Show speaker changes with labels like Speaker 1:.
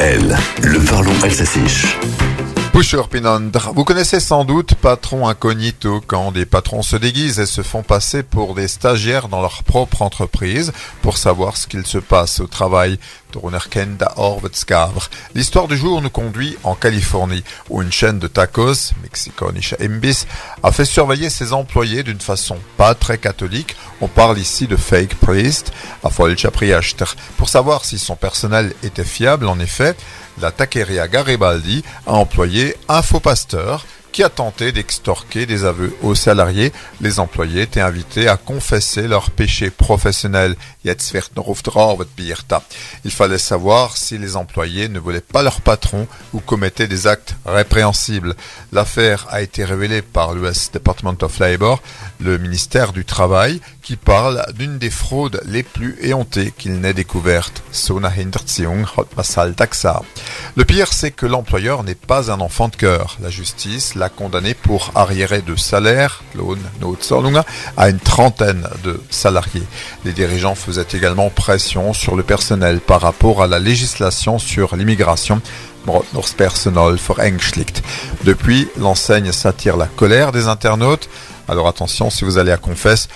Speaker 1: Le parlons alsacien.
Speaker 2: Vous connaissez sans doute Patron Incognito quand des patrons se déguisent et se font passer pour des stagiaires dans leur propre entreprise pour savoir ce qu'il se passe au travail. L'histoire du jour nous conduit en Californie où une chaîne de tacos, Mexiconisha Imbis, a fait surveiller ses employés d'une façon pas très catholique. On parle ici de fake priest, à Pour savoir si son personnel était fiable, en effet, la taqueria Garibaldi a employé un faux pasteur qui a tenté d'extorquer des aveux aux salariés. Les employés étaient invités à confesser leurs péchés professionnels. Il fallait savoir si les employés ne voulaient pas leur patron ou commettaient des actes répréhensibles. L'affaire a été révélée par l'US Department of Labor, le ministère du Travail, qui parle d'une des fraudes les plus éhontées qu'il n'ait découvertes. Le pire, c'est que l'employeur n'est pas un enfant de cœur. La justice l'a condamné pour arriéré de salaire, à une trentaine de salariés. Les dirigeants faisaient également pression sur le personnel par rapport à la législation sur l'immigration. Depuis, l'enseigne s'attire la colère des internautes. Alors attention, si vous allez à Confesse,